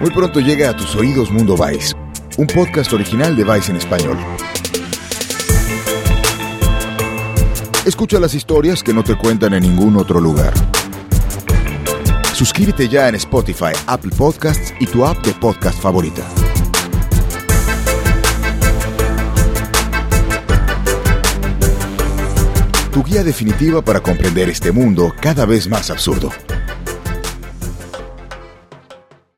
Muy pronto llega a tus oídos Mundo Vice, un podcast original de Vice en español. Escucha las historias que no te cuentan en ningún otro lugar. Suscríbete ya en Spotify, Apple Podcasts y tu app de podcast favorita. Tu guía definitiva para comprender este mundo cada vez más absurdo.